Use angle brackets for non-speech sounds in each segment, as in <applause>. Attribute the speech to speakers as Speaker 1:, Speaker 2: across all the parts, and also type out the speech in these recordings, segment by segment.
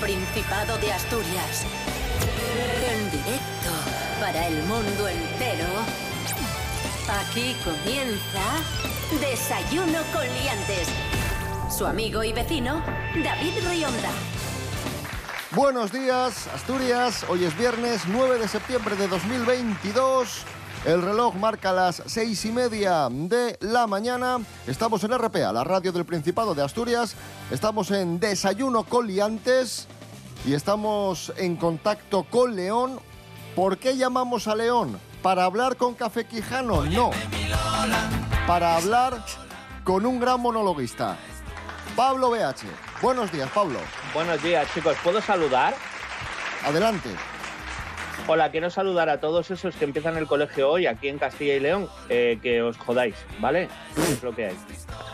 Speaker 1: Principado de Asturias. En directo para el mundo entero. Aquí comienza Desayuno con Liantes. Su amigo y vecino, David Rionda.
Speaker 2: Buenos días, Asturias. Hoy es viernes 9 de septiembre de 2022. El reloj marca las seis y media de la mañana. Estamos en RPA, la radio del Principado de Asturias. Estamos en Desayuno con Liantes y estamos en contacto con León. ¿Por qué llamamos a León? ¿Para hablar con Café Quijano? No. Para hablar con un gran monologuista. Pablo BH. Buenos días, Pablo.
Speaker 3: Buenos días, chicos. ¿Puedo saludar?
Speaker 2: Adelante.
Speaker 3: Hola, quiero saludar a todos esos que empiezan el colegio hoy aquí en Castilla y León. eh, que os jodáis, ¿vale? Es lo que hay.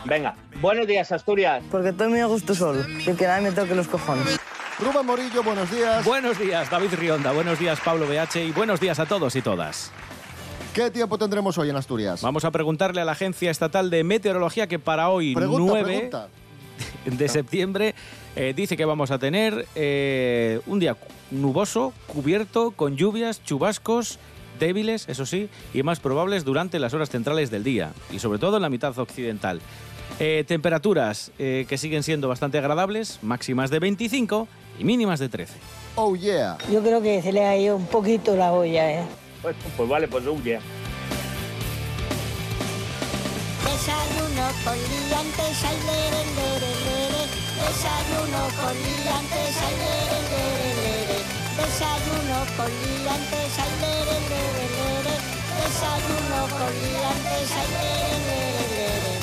Speaker 3: Venga, buenos días, Asturias.
Speaker 4: Porque estoy muy a gusto solo. Y que nadie me toque los cojones.
Speaker 2: Rubén Morillo, buenos días.
Speaker 5: Buenos días, David Rionda. Buenos días, Pablo BH. Y buenos días a todos y todas.
Speaker 2: ¿Qué tiempo tendremos hoy en Asturias?
Speaker 5: Vamos a preguntarle a la Agencia Estatal de Meteorología que para hoy,
Speaker 2: Pregunta,
Speaker 5: 9
Speaker 2: pregunta.
Speaker 5: de septiembre, eh, dice que vamos a tener eh, un día nuboso, cubierto, con lluvias, chubascos débiles, eso sí, y más probables durante las horas centrales del día, y sobre todo en la mitad occidental. Eh, temperaturas eh, que siguen siendo bastante agradables, máximas de 25 y mínimas de 13.
Speaker 2: Oh yeah.
Speaker 4: Yo creo que se le ha ido un poquito la olla, ¿eh?
Speaker 3: Pues, pues vale, pues huye.
Speaker 6: Desayuno con liantes, ay, lere, lere, lere. Desayuno con liantes, ay, lere, lere, lere. Desayuno con liantes, ay, lere, lere, lere. Desayuno con liantes, ay, lere, lere, lere.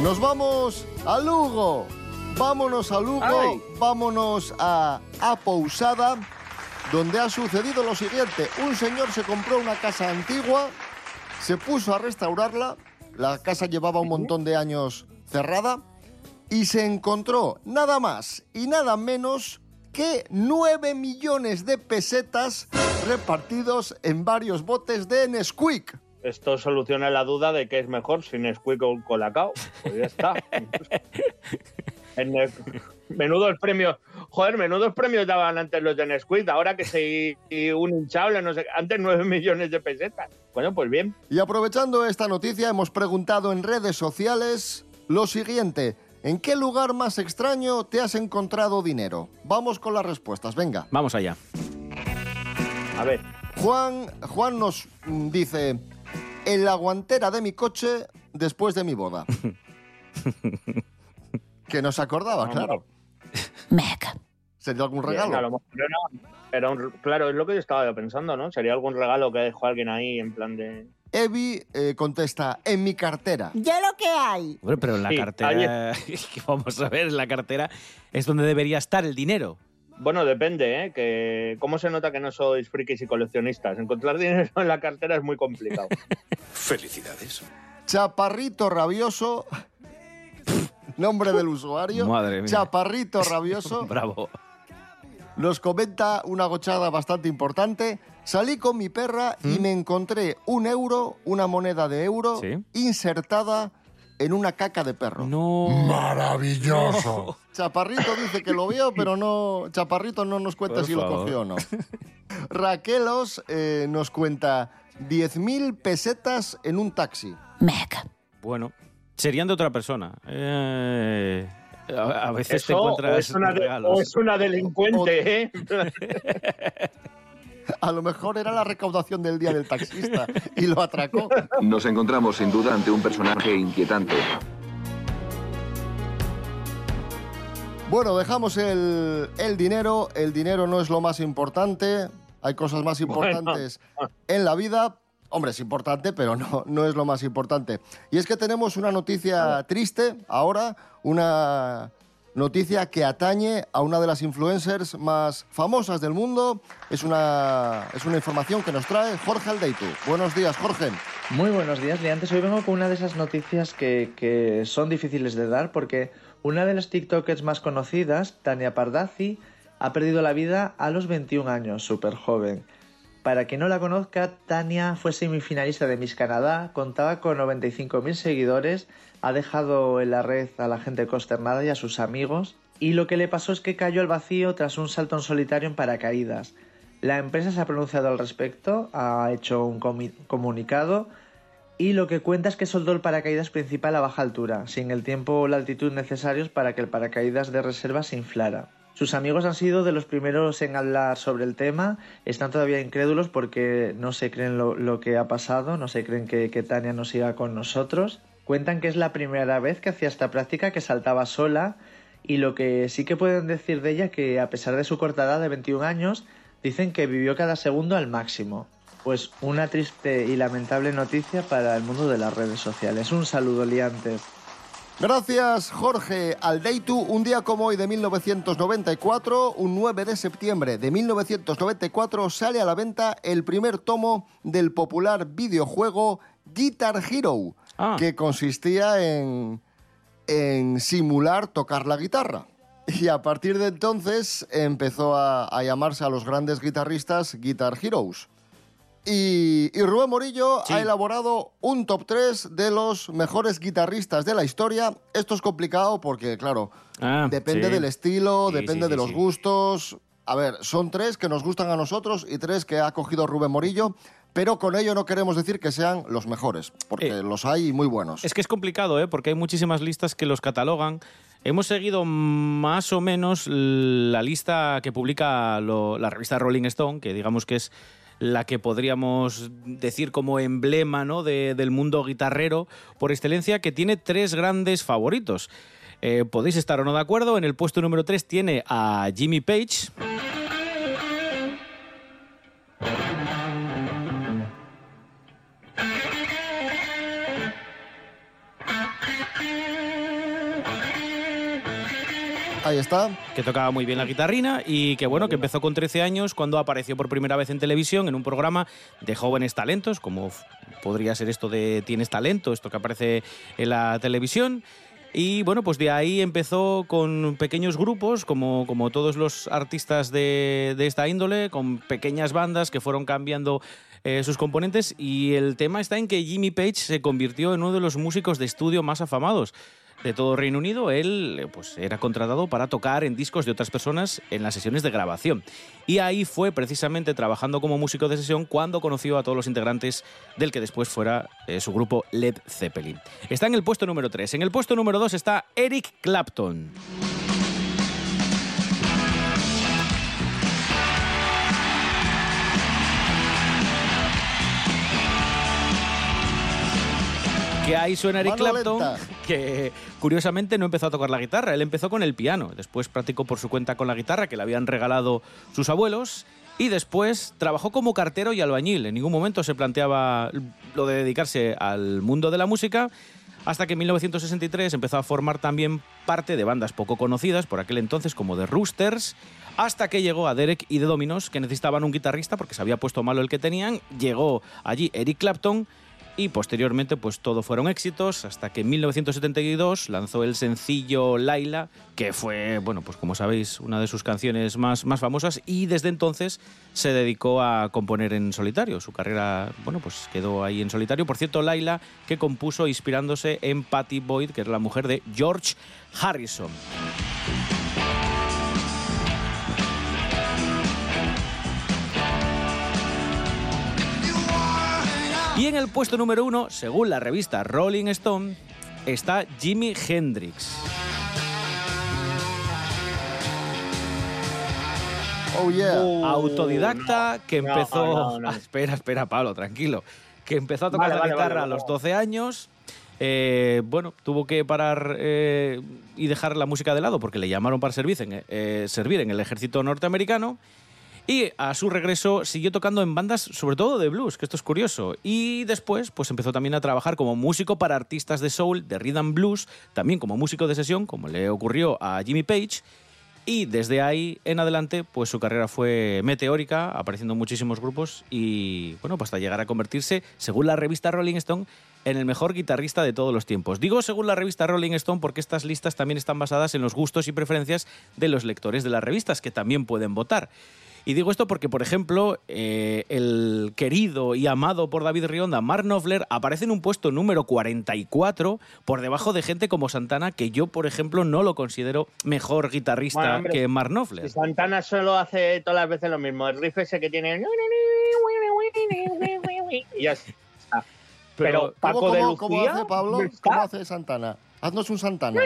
Speaker 2: Nos vamos a Lugo. Vámonos a Lugo,
Speaker 3: Ay.
Speaker 2: vámonos a, a Pousada, donde ha sucedido lo siguiente. Un señor se compró una casa antigua, se puso a restaurarla, la casa llevaba un montón de años cerrada, y se encontró nada más y nada menos que 9 millones de pesetas repartidos en varios botes de Nesquik.
Speaker 3: Esto soluciona la duda de que es mejor sin Nesquik o Colacao. Pues ya está. <laughs> En el- premios. Joder, menudos premios daban antes los de Nesquik. Ahora que se y un hinchable, no sé. Antes 9 <laughs> millones de pesetas. Bueno, pues bien.
Speaker 2: Y aprovechando esta noticia, hemos preguntado en redes sociales lo siguiente. ¿En qué lugar más extraño te has encontrado dinero? Vamos con las respuestas, venga.
Speaker 5: Vamos allá.
Speaker 3: A ver.
Speaker 2: Juan, Juan nos mm, dice, en la guantera de mi coche después de mi boda. <laughs> que no se acordaba, claro. ¿Sería algún
Speaker 3: Bien, a lo
Speaker 2: regalo?
Speaker 3: mejor era- era un- claro, es lo que yo estaba pensando, ¿no? Sería algún regalo que dejó alguien ahí en plan de.
Speaker 2: Evi eh, contesta, en mi cartera.
Speaker 4: Ya lo que hay.
Speaker 5: Hombre, pero en la
Speaker 3: Sí,
Speaker 5: cartera, <laughs> vamos a ver, en la cartera es donde debería estar el dinero.
Speaker 3: Bueno, depende, ¿eh? Que ¿Cómo se nota que no sois frikis y coleccionistas? Encontrar dinero en la cartera es muy complicado. <laughs>
Speaker 7: Felicidades.
Speaker 2: Chaparrito rabioso. Nombre del usuario.
Speaker 5: Madre mía.
Speaker 2: Chaparrito <laughs> rabioso.
Speaker 5: Bravo.
Speaker 2: Nos comenta una gochada bastante importante. Salí con mi perra y me encontré un euro, una moneda de euro,
Speaker 5: ¿Mm? Sí.
Speaker 2: insertada en una caca de perro.
Speaker 5: No.
Speaker 7: Maravilloso. <laughs>
Speaker 2: Chaparrito dice que lo vio, pero no. Chaparrito no nos cuenta
Speaker 5: Por
Speaker 2: si lo cogió o no. <laughs> Raquelos eh, nos cuenta 10.000 pesetas en un taxi.
Speaker 5: Bueno, serían de otra persona. Eh, a, a veces te
Speaker 3: o
Speaker 5: encuentras
Speaker 3: es, una de-
Speaker 5: regalos.
Speaker 3: o es una delincuente, ¿eh? <laughs>
Speaker 2: A lo mejor era la recaudación del día del taxista y lo atracó.
Speaker 8: Nos encontramos sin duda ante un personaje inquietante.
Speaker 2: Bueno, dejamos el, el dinero. El dinero no es lo más importante. Hay cosas más importantes en la vida. Hombre, es importante, pero no, no es lo más importante. Y es que tenemos una noticia triste ahora, una noticia que atañe a una de las influencers más famosas del mundo. Es una, es una información que nos trae Jorge Aldeitu. Buenos días, Jorge.
Speaker 9: Muy buenos días, Liantes. Hoy vengo con una de esas noticias que, que son difíciles de dar porque una de las TikTokers más conocidas, Tania Pardazzi, ha perdido la vida a los 21 años, súper joven. Para quien no la conozca, Tania fue semifinalista de Miss Canadá, contaba con 95.000 seguidores, ha dejado en la red a la gente consternada y a sus amigos, y lo que le pasó es que cayó al vacío tras un salto en solitario en paracaídas. La empresa se ha pronunciado al respecto, ha hecho un comunicado y lo que cuenta es que soltó el paracaídas principal a baja altura, sin el tiempo o la altitud necesarios para que el paracaídas de reserva se inflara. Sus amigos han sido de los primeros en hablar sobre el tema, están todavía incrédulos porque no se creen lo, que ha pasado, no se creen que, Tania no siga con nosotros. Cuentan que es la primera vez que hacía esta práctica, que saltaba sola, y lo que sí que pueden decir de ella que a pesar de su corta edad de 21 años, dicen que vivió cada segundo al máximo. Pues una triste y lamentable noticia para el mundo de las redes sociales. Un saludo, liantes.
Speaker 2: Gracias, Jorge Aldeitu. Un día como hoy de 1994, un 9 de septiembre de 1994, sale a la venta el primer tomo del popular videojuego Guitar Hero,
Speaker 5: Ah.
Speaker 2: que consistía en, en simular tocar la guitarra. Y a partir de entonces empezó a, a llamarse a los grandes guitarristas Guitar Heroes. Y, y Rubén Morillo
Speaker 5: Sí.
Speaker 2: ha elaborado un top 3 de los mejores guitarristas de la historia. Esto es complicado porque, claro,
Speaker 5: Ah,
Speaker 2: depende
Speaker 5: sí.
Speaker 2: del estilo,
Speaker 5: Sí,
Speaker 2: depende de los gustos. A ver, son tres que nos gustan a nosotros y tres que ha cogido Rubén Morillo, pero con ello no queremos decir que sean los mejores, porque
Speaker 5: Eh,
Speaker 2: los hay muy buenos.
Speaker 5: Es que es complicado, ¿eh? porque hay muchísimas listas que los catalogan. Hemos seguido más o menos la lista que publica lo- la revista Rolling Stone, que digamos que es la que podríamos decir como emblema ¿no? de- del mundo guitarrero por excelencia, que tiene tres grandes favoritos. Eh, podéis estar o no de acuerdo. En el puesto número 3 tiene a Jimmy Page.
Speaker 2: Ahí está.
Speaker 5: que tocaba muy bien la guitarrina y que bueno, que empezó con 13 años cuando apareció por primera vez en televisión en un programa de jóvenes talentos, como podría ser esto de Tienes talento, esto que aparece en la televisión. Y bueno, pues de ahí empezó con pequeños grupos, como, como todos los artistas de, de esta índole, con pequeñas bandas que fueron cambiando eh, sus componentes. Y el tema está en que Jimmy Page se convirtió en uno de los músicos de estudio más afamados de todo Reino Unido, él eh, pues, era contratado para tocar en discos de otras personas en las sesiones de grabación. Y ahí fue precisamente trabajando como músico de sesión cuando conoció a todos los integrantes del que después fuera eh, su grupo Led Zeppelin. Está en el puesto número 3. En el puesto número 2 está Eric Clapton. Que ahí suena Eric
Speaker 2: Mano
Speaker 5: Clapton,
Speaker 2: lenta.
Speaker 5: que curiosamente no empezó a tocar la guitarra, él empezó con el piano, después practicó por su cuenta con la guitarra que le habían regalado sus abuelos. Y después trabajó como cartero y albañil. En ningún momento se planteaba lo de dedicarse al mundo de la música hasta que en 1963 empezó a formar también parte de bandas poco conocidas por aquel entonces como The Roosters, hasta que llegó a Derek y The Dominos que necesitaban un guitarrista porque se había puesto malo el que tenían, llegó allí Eric Clapton y posteriormente pues todo fueron éxitos hasta que en 1972 lanzó el sencillo Laila que fue bueno pues como sabéis una de sus canciones más, más famosas y desde entonces se dedicó a componer en solitario. Su carrera bueno pues quedó ahí en solitario. Por cierto Laila que compuso inspirándose en Patty Boyd que era la mujer de George Harrison Y en el puesto número uno, según la revista Rolling Stone, está Jimi Hendrix.
Speaker 2: Oh yeah.
Speaker 5: Autodidacta que empezó...
Speaker 3: no, no. <laughs>
Speaker 5: Ah, espera, espera, Pablo, tranquilo. Que empezó a tocar
Speaker 3: Vale,
Speaker 5: la
Speaker 3: vale,
Speaker 5: guitarra
Speaker 3: vale,
Speaker 5: a los
Speaker 3: vale.
Speaker 5: 12 años. Eh, bueno, tuvo que parar eh, y dejar la música de lado porque le llamaron para servir en, eh, servir en el ejército norteamericano. Y a su regreso siguió tocando en bandas, sobre todo de blues, que esto es curioso. Y después, pues empezó también a trabajar como músico para artistas de soul, de rhythm blues, también como músico de sesión, como le ocurrió a Jimmy Page. Y desde ahí en adelante, pues su carrera fue meteórica, apareciendo en muchísimos grupos y, bueno, pues hasta llegar a convertirse, según la revista Rolling Stone, en el mejor guitarrista de todos los tiempos. Digo según la revista Rolling Stone porque estas listas también están basadas en los gustos y preferencias de los lectores de las revistas, que también pueden votar. Y digo esto porque, por ejemplo, eh, el querido y amado por David Rionda, Mark Knopfler, aparece en un puesto número 44 por debajo de gente como Santana, que yo, por ejemplo, no lo considero mejor guitarrista
Speaker 3: Bueno, hombre,
Speaker 5: que Mark Knopfler.
Speaker 3: Santana solo hace todas las veces lo mismo. El riff ese que tiene. Y ya está. Pero, Paco
Speaker 2: ¿Cómo,
Speaker 3: de
Speaker 2: hace Pablo? ¿Cómo hace Santana? Haznos un Santana.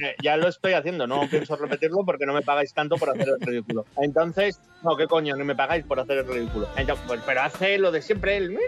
Speaker 3: Eh, Ya lo estoy haciendo, no pienso repetirlo porque no me pagáis tanto por hacer el ridículo. Entonces, no, qué coño, no me pagáis por hacer el ridículo. Entonces, pues, pero hace lo de siempre, el...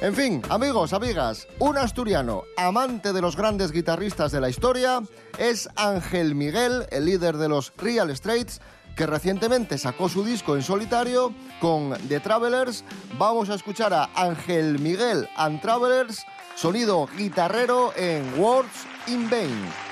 Speaker 2: En fin, amigos, amigas, un asturiano, amante de los grandes guitarristas de la historia, es Ángel Miguel, el líder de los Real Straits, que recientemente sacó su disco en solitario con The Travelers. Vamos a escuchar a Ángel Miguel and Travelers, sonido guitarrero en
Speaker 10: Words in Vain.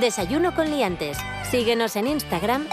Speaker 1: Desayuno con liantes. Síguenos en Instagram,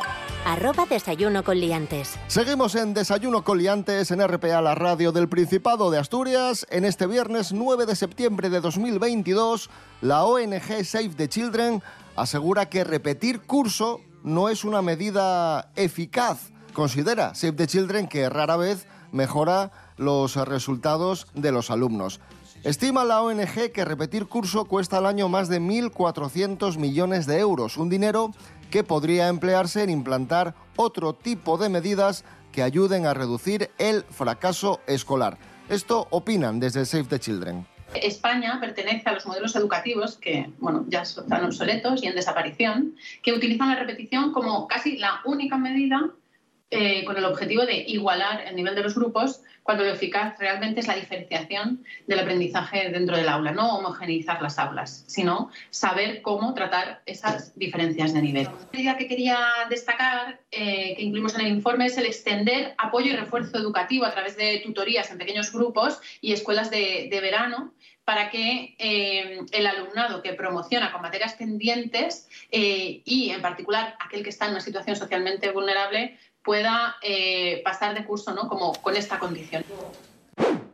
Speaker 1: arroba desayuno con liantes.
Speaker 2: Seguimos en Desayuno Coliantes en RPA, la radio del Principado de Asturias. En este viernes 9 de septiembre de 2022, la ONG Save the Children asegura que repetir curso no es una medida eficaz. Considera Save the Children que rara vez mejora los resultados de los alumnos. Estima la ONG que repetir curso cuesta al año más de 1.400 millones de euros, un dinero que podría emplearse en implantar otro tipo de medidas que ayuden a reducir el fracaso escolar. Esto opinan desde Save the Children.
Speaker 11: España pertenece a los modelos educativos que bueno, ya están obsoletos y en desaparición, que utilizan la repetición como casi la única medida eh, con el objetivo de igualar el nivel de los grupos, cuando lo eficaz realmente es la diferenciación del aprendizaje dentro del aula, no homogeneizar las aulas, sino saber cómo tratar esas diferencias de nivel. La medida que quería destacar, eh, que incluimos en el informe, es el extender apoyo y refuerzo educativo a través de tutorías en pequeños grupos y escuelas de, de verano para que eh, el alumnado que promociona con materias pendientes eh, y, en particular, aquel que está en una situación socialmente vulnerable pueda eh, pasar de curso ¿no? como con esta condición.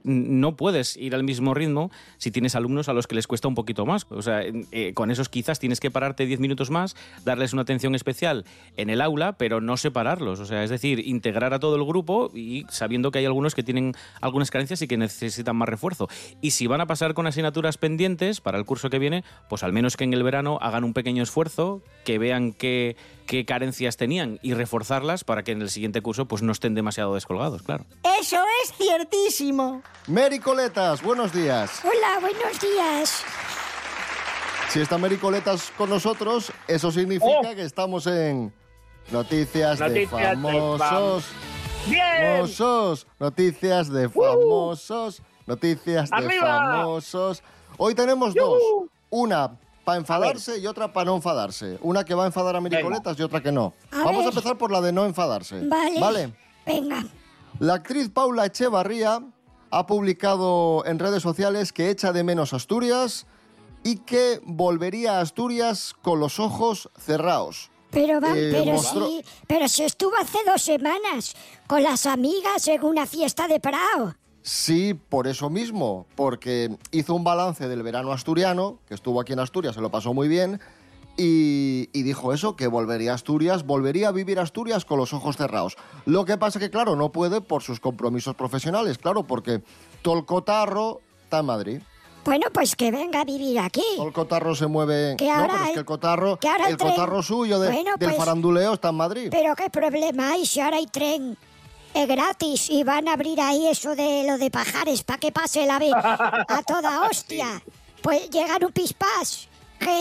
Speaker 5: no puedes ir al mismo ritmo si tienes alumnos a los que les cuesta un poquito más. O sea, eh, con esos quizás tienes que pararte 10 minutos más, darles una atención especial en el aula, pero no separarlos. O sea, es decir, integrar a todo el grupo y sabiendo que hay algunos que tienen algunas carencias y que necesitan más refuerzo. Y si van a pasar con asignaturas pendientes para el curso que viene, pues al menos que en el verano hagan un pequeño esfuerzo, que vean que qué carencias tenían y reforzarlas para que en el siguiente curso pues no estén demasiado descolgados, claro.
Speaker 6: Eso es ciertísimo.
Speaker 2: Mary Coletas, buenos días.
Speaker 6: Hola, buenos días.
Speaker 2: Si está Mary Coletas con nosotros, eso significa
Speaker 3: Oh.
Speaker 2: que estamos en Noticias, de
Speaker 3: Noticias de
Speaker 2: Famosos.
Speaker 3: ¡Bien!
Speaker 2: Famosos. Noticias de famosos. Noticias de famosos. Hoy tenemos dos. Una para enfadarse y otra para no enfadarse. Una que va a enfadar a Mary
Speaker 3: Venga.
Speaker 2: Coletas y otra que no.
Speaker 6: A
Speaker 2: Vamos
Speaker 6: ver.
Speaker 2: a empezar por la de no enfadarse.
Speaker 6: Vale.
Speaker 2: Vale.
Speaker 6: Venga.
Speaker 2: La actriz Paula Echevarría ha publicado en redes sociales que echa de menos Asturias y que volvería a Asturias con los ojos cerrados.
Speaker 6: Pero, va,
Speaker 2: Eh,
Speaker 6: pero
Speaker 2: mostró-
Speaker 6: sí, pero si estuvo hace dos semanas con las amigas en una fiesta de Prado.
Speaker 2: Sí, por eso mismo, porque hizo un balance del verano asturiano, que estuvo aquí en Asturias, se lo pasó muy bien, y, y dijo eso, que volvería a Asturias, volvería a vivir Asturias con los ojos cerrados. Lo que pasa que, claro, no puede por sus compromisos profesionales, claro, porque todo el cotarro está en Madrid.
Speaker 6: Bueno, pues que venga a vivir aquí.
Speaker 2: El cotarro se mueve...
Speaker 6: Que
Speaker 2: no,
Speaker 6: ahora
Speaker 2: pero es que el cotarro,
Speaker 6: el
Speaker 2: el cotarro suyo de-
Speaker 6: Bueno,
Speaker 2: del
Speaker 6: pues-
Speaker 2: faranduleo está en Madrid.
Speaker 6: Pero qué problema hay si ahora hay tren eh, gratis y van a abrir ahí eso de lo de pajares para que pase la vez a toda <laughs> hostia. Pues llegan un pispás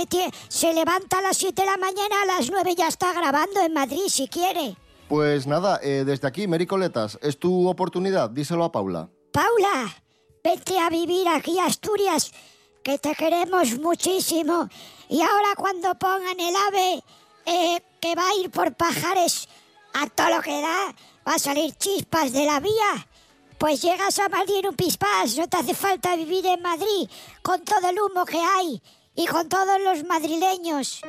Speaker 6: que se levanta a las 7 de la mañana, a las 9 ya está grabando en Madrid si quiere.
Speaker 2: Pues nada, eh, desde aquí, Mary Coletas, es tu oportunidad, díselo a Paula.
Speaker 6: Paula, vete a vivir aquí a Asturias, que te queremos muchísimo. Y ahora cuando pongan el ave eh, que va a ir por pajares a todo lo que da, va a salir chispas de la vía. Pues llegas a Madrid en un pispás, no te hace falta vivir en Madrid con todo el humo que hay y con todos los madrileños.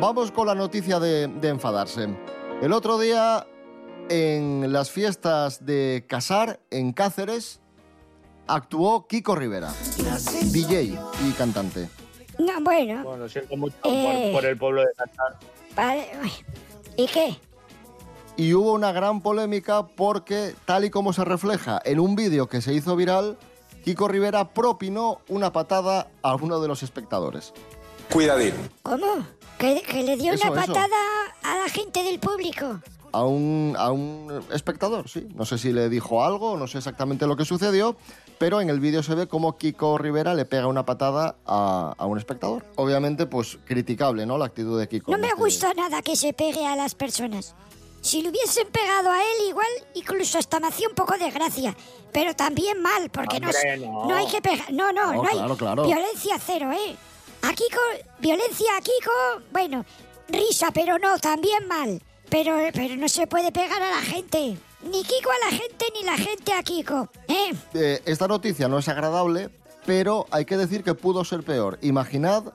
Speaker 2: Vamos con la noticia de, de enfadarse. El otro día, en las fiestas de Casar, en Cáceres, actuó Kiko Rivera, DJ y cantante.
Speaker 6: No, bueno,
Speaker 3: Bueno, siento mucho
Speaker 6: Eh.
Speaker 3: por, por el pueblo de Qatar.
Speaker 6: vale. ¿Y qué?
Speaker 2: Y hubo una gran polémica porque, tal y como se refleja en un vídeo que se hizo viral, Kiko Rivera propinó una patada a uno de los espectadores.
Speaker 7: Cuidadín.
Speaker 6: ¿Cómo? ¿Que, que le dio
Speaker 2: Eso,
Speaker 6: una
Speaker 2: eso.
Speaker 6: patada a la gente del público?
Speaker 2: A un, a un espectador, sí. No sé si le dijo algo, no sé exactamente lo que sucedió, pero en el vídeo se ve como Kiko Rivera le pega una patada a, a un espectador. Obviamente, pues criticable, ¿no? La actitud de Kiko.
Speaker 6: No me
Speaker 2: este-
Speaker 6: gusta nada que se pegue a las personas. Si le hubiesen pegado a él, igual incluso hasta me hacía un poco de gracia. Pero también mal, porque no,
Speaker 3: no.
Speaker 6: no hay que pegar. No, no,
Speaker 2: No,
Speaker 6: no, hay
Speaker 2: claro, claro.
Speaker 6: violencia cero, ¿eh? A Kiko, violencia a Kiko, bueno, risa, pero no, también mal. Pero, pero no se puede pegar a la gente. Ni Kiko a la gente, ni la gente a Kiko, ¿eh?
Speaker 2: Eh, esta noticia no es agradable, pero hay que decir que pudo ser peor. Imaginad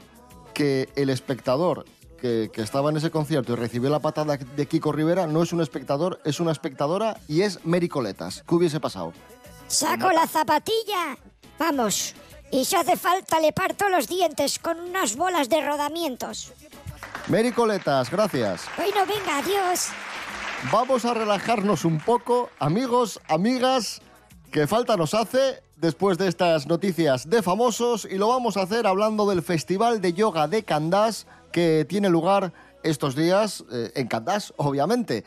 Speaker 2: que el espectador que, que estaba en ese concierto y recibió la patada de Kiko Rivera no es un espectador, es una espectadora y es Mary Coletas. ¿Qué hubiese pasado?
Speaker 6: Saco la zapatilla. Vamos. Y si hace falta le parto los dientes con unas bolas de rodamientos.
Speaker 2: Mary Coletas, gracias.
Speaker 6: Bueno, venga, adiós.
Speaker 2: Vamos a relajarnos un poco, amigos, amigas, que falta nos hace después de estas noticias de famosos y lo vamos a hacer hablando del Festival de Yoga de Candás que tiene lugar estos días eh, en Candás, obviamente.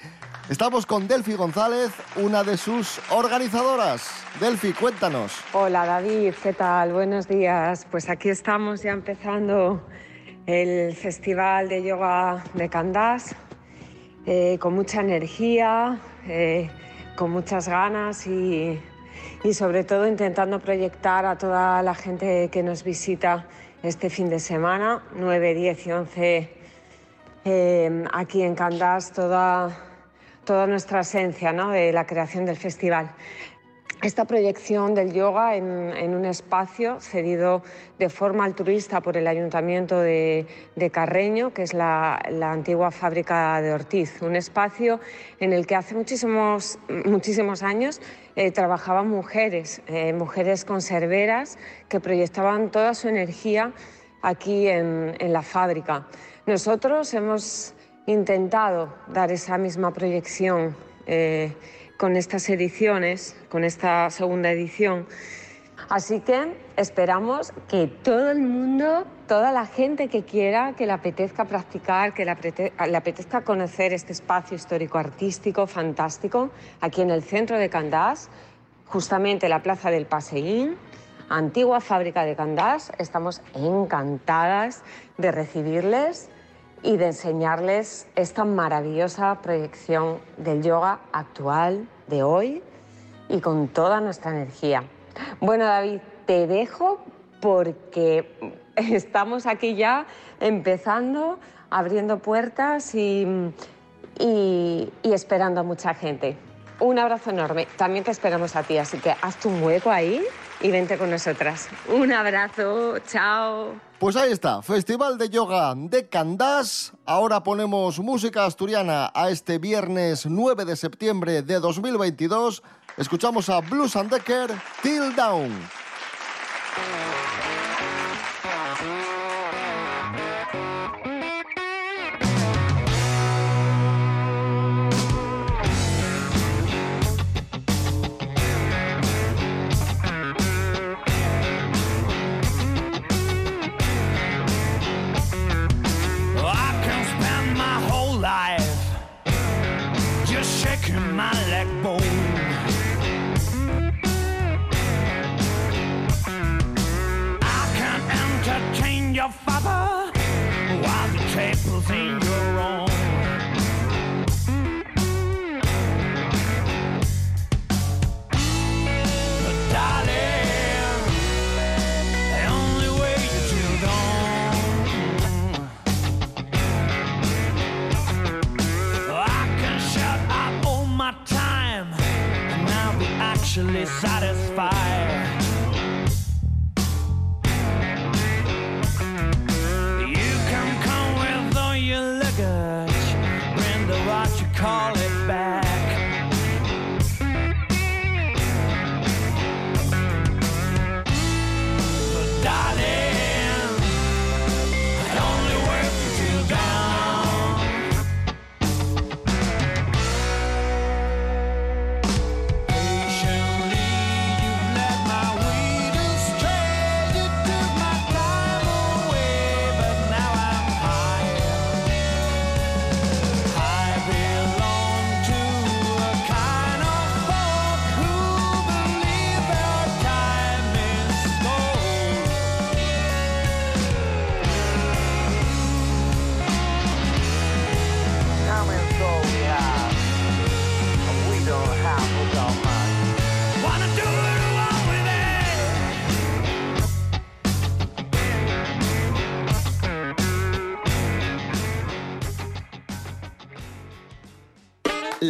Speaker 2: Estamos con Delfi González, una de sus organizadoras. Delfi, cuéntanos.
Speaker 12: Hola David, ¿qué tal? Buenos días. Pues aquí estamos ya empezando el Festival de Yoga de Candás, eh, con mucha energía, eh, con muchas ganas y, y sobre todo intentando proyectar a toda la gente que nos visita este fin de semana, 9, 10 y 11, eh, aquí en Candás, toda, toda nuestra esencia ¿no? de la creación del festival. Esta proyección del yoga en, un espacio cedido de forma altruista por el Ayuntamiento de, Carreño, que es la, antigua fábrica de Ortiz, un espacio en el que hace muchísimos, muchísimos años eh, trabajaban mujeres, eh, mujeres conserveras que proyectaban toda su energía aquí en, en la fábrica. Nosotros hemos intentado dar esa misma proyección eh, con estas ediciones, con esta segunda edición, Así que esperamos que todo el mundo, toda la gente que quiera, que le apetezca practicar, que le, apete- le apetezca conocer este espacio histórico-artístico fantástico, aquí en el centro de Candás, justamente la Plaza del Paseín, antigua fábrica de Candás. Estamos encantadas de recibirles y de enseñarles esta maravillosa proyección del yoga actual de hoy y con toda nuestra energía. Bueno, David, te dejo porque <laughs> estamos aquí ya empezando, abriendo puertas y, y- esperando a mucha gente. Un abrazo enorme. También te esperamos a ti, así que hazte un hueco ahí y vente con nosotras. Un abrazo, chao.
Speaker 13: Pues ahí está, Festival de Yoga de Candás. Ahora ponemos música asturiana a este viernes 9 de septiembre de 2022. Escuchamos a Blues and Decker, Till Down.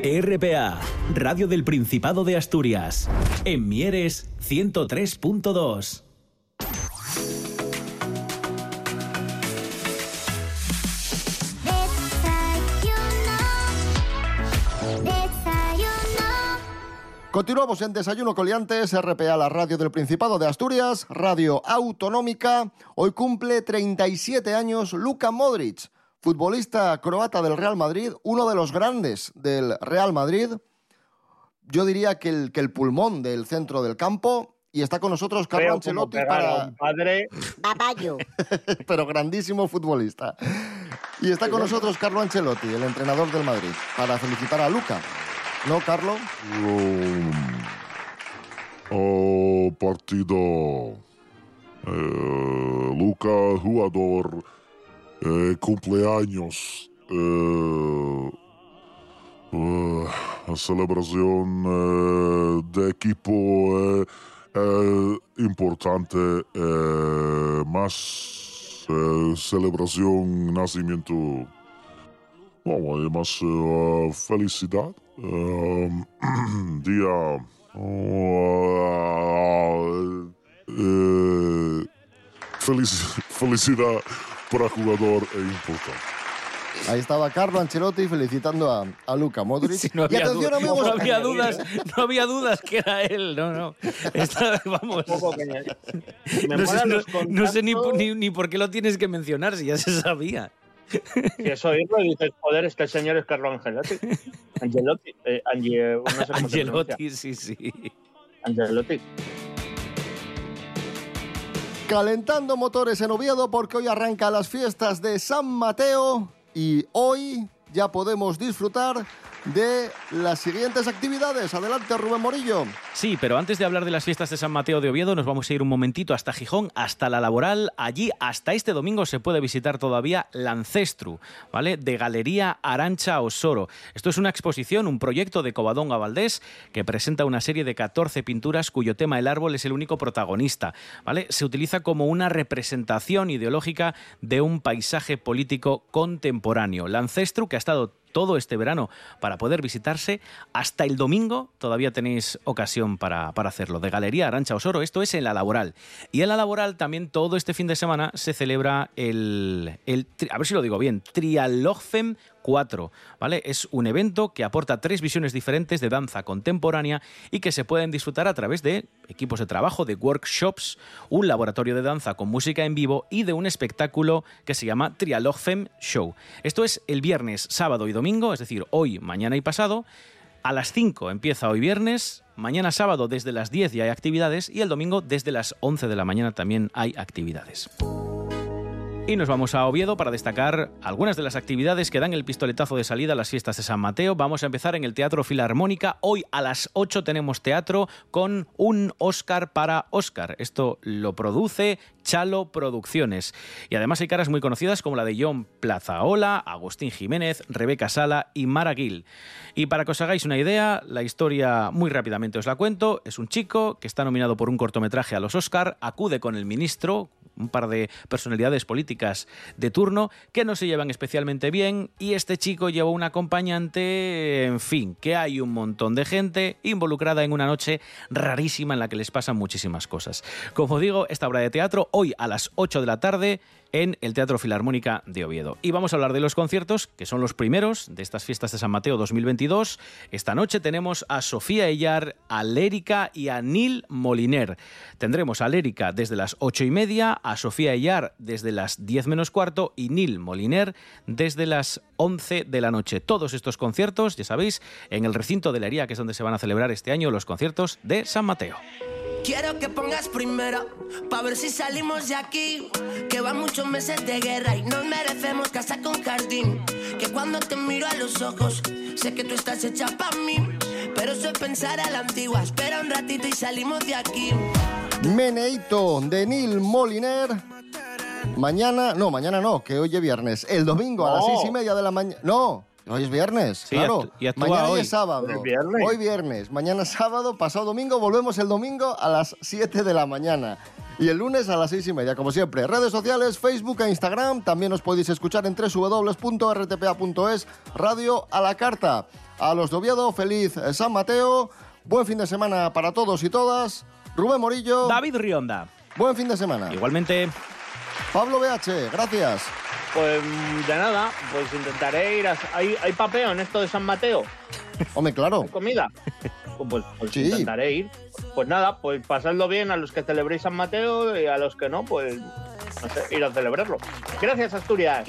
Speaker 5: RPA, Radio del Principado de Asturias. En Mieres 103.2.
Speaker 13: Continuamos en Desayuno Coliantes, RPA, la radio del Principado de Asturias, radio autonómica. Hoy cumple 37 años Luka Modric, futbolista croata del Real Madrid, uno de los grandes del Real Madrid. Yo diría que el, que el pulmón del centro del campo. Y está con nosotros Carlo Ancelotti para...
Speaker 1: padre. <laughs>
Speaker 13: pero grandísimo futbolista. Y está con nosotros Carlo Ancelotti, el entrenador del Madrid, para felicitar a Luca. ¿No, Carlo?
Speaker 7: Oh, partido. Eh, Luca, jugador, eh, cumpleaños. Eh, eh, celebración de equipo importante. más celebración nacimiento. Bueno, felicidad. <clears throat> Día. felici- felicidad para jugador e importante.
Speaker 2: Ahí estaba Carlo Ancelotti felicitando a, a Luca Modric.
Speaker 5: Sí, no
Speaker 2: y
Speaker 5: había,
Speaker 2: atención,
Speaker 5: du-
Speaker 2: amigos.
Speaker 5: no había dudas, no había dudas que era él, no, no. Está- vamos.
Speaker 3: Me
Speaker 5: No sé, no- no sé ni, ni, ni por qué lo tienes que mencionar si ya se sabía.
Speaker 3: Si eso oírlo y dices, joder, este señor es Carlo Angelotti. <laughs> Angelotti. Eh, Angie- no sé.
Speaker 5: Angelotti, sí, sí.
Speaker 3: Angelotti.
Speaker 2: Calentando motores en Oviedo porque hoy arranca las fiestas de San Mateo y hoy ya podemos disfrutar de las siguientes actividades. Adelante, Rubén Morillo.
Speaker 5: Sí, pero antes de hablar de las fiestas de San Mateo de Oviedo, nos vamos a ir un momentito hasta Gijón, hasta la laboral. Allí, hasta este domingo, se puede visitar todavía Lancestru, ¿vale? De Galería Arancha Osoro. Esto es una exposición, un proyecto de Covadonga Valdés, que presenta una serie de 14 pinturas cuyo tema el árbol es el único protagonista, ¿vale? Se utiliza como una representación ideológica de un paisaje político contemporáneo. Lancestru, que ha estado todo este verano para poder visitarse. Hasta el domingo todavía tenéis ocasión para, para hacerlo. De Galería Arancha Osoro, esto es en la laboral. Y en la laboral también todo este fin de semana se celebra el, el a ver si lo digo bien, Trialogfem 4, ¿vale? Es un evento que aporta tres visiones diferentes de danza contemporánea y que se pueden disfrutar a través de equipos de trabajo, de workshops, un laboratorio de danza con música en vivo y de un espectáculo que se llama Trialogfem Show. Esto es el viernes, sábado y domingo, es decir, hoy, mañana y pasado. A las 5 empieza hoy viernes, mañana sábado desde las 10 ya hay actividades y el domingo desde las 11 de la mañana también hay actividades. Y nos vamos a Oviedo para destacar algunas de las actividades que dan el pistoletazo de salida a las fiestas de San Mateo. Vamos a empezar en el Teatro Filarmónica. Hoy a las 8 tenemos teatro con un Oscar para Oscar. Esto lo produce Chalo Producciones. Y además hay caras muy conocidas como la de John Plazaola, Agustín Jiménez, Rebeca Sala y Mara Gil. Y para que os hagáis una idea, la historia muy rápidamente os la cuento. Es un chico que está nominado por un cortometraje a los Oscar, acude con el ministro, un par de personalidades políticas de turno que no se llevan especialmente bien y este chico lleva un acompañante, en fin, que hay un montón de gente involucrada en una noche rarísima en la que les pasan muchísimas cosas. Como digo, esta obra de teatro hoy a las 8 de la tarde en el Teatro Filarmónica de Oviedo. Y vamos a hablar de los conciertos, que son los primeros de estas fiestas de San Mateo 2022. Esta noche tenemos a Sofía Ellar, a Lérica y a Nil Moliner. Tendremos a Lérica desde las ocho y media, a Sofía Ellar desde las 10 menos cuarto y Nil Moliner desde las 11 de la noche. Todos estos conciertos, ya sabéis, en el recinto de la Hería, que es donde se van a celebrar este año los conciertos de San Mateo.
Speaker 14: Quiero que pongas primero, pa' ver si salimos de aquí. Que van muchos meses de guerra y nos merecemos casa con jardín. Que cuando te miro a los ojos, sé que tú estás hecha pa' mí. Pero eso es pensar a la antigua, espera un ratito y salimos de aquí.
Speaker 2: Meneito de Nil Moliner. Mañana, no, mañana no, que hoy es viernes. El domingo a las
Speaker 3: No.
Speaker 2: seis y media de la mañana. No, hoy es viernes,
Speaker 5: Sí,
Speaker 2: claro.
Speaker 5: y
Speaker 2: mañana
Speaker 5: hoy.
Speaker 2: es sábado.
Speaker 3: Hoy es viernes.
Speaker 2: Hoy viernes. Mañana sábado, pasado domingo, volvemos el domingo a las 7 de la mañana. Y el lunes a las seis y media, como siempre. Redes sociales, Facebook e Instagram. También os podéis escuchar en www.rtpa.es. Radio a la carta. A los de Oviedo, feliz eh, San Mateo. Buen fin de semana para todos y todas. Rubén Morillo.
Speaker 5: David Rionda.
Speaker 2: Buen fin de semana.
Speaker 5: Igualmente.
Speaker 2: Pablo BH, gracias.
Speaker 3: Pues de nada, pues intentaré ir a... ¿Hay, ¿Hay papeo en esto de San Mateo?
Speaker 2: Hombre, claro.
Speaker 3: ¿Hay comida? Pues, pues, pues intentaré ir. Pues nada, pues pasadlo bien a los que celebréis San Mateo y a los que no, pues no sé, ir a celebrarlo. Gracias, Asturias.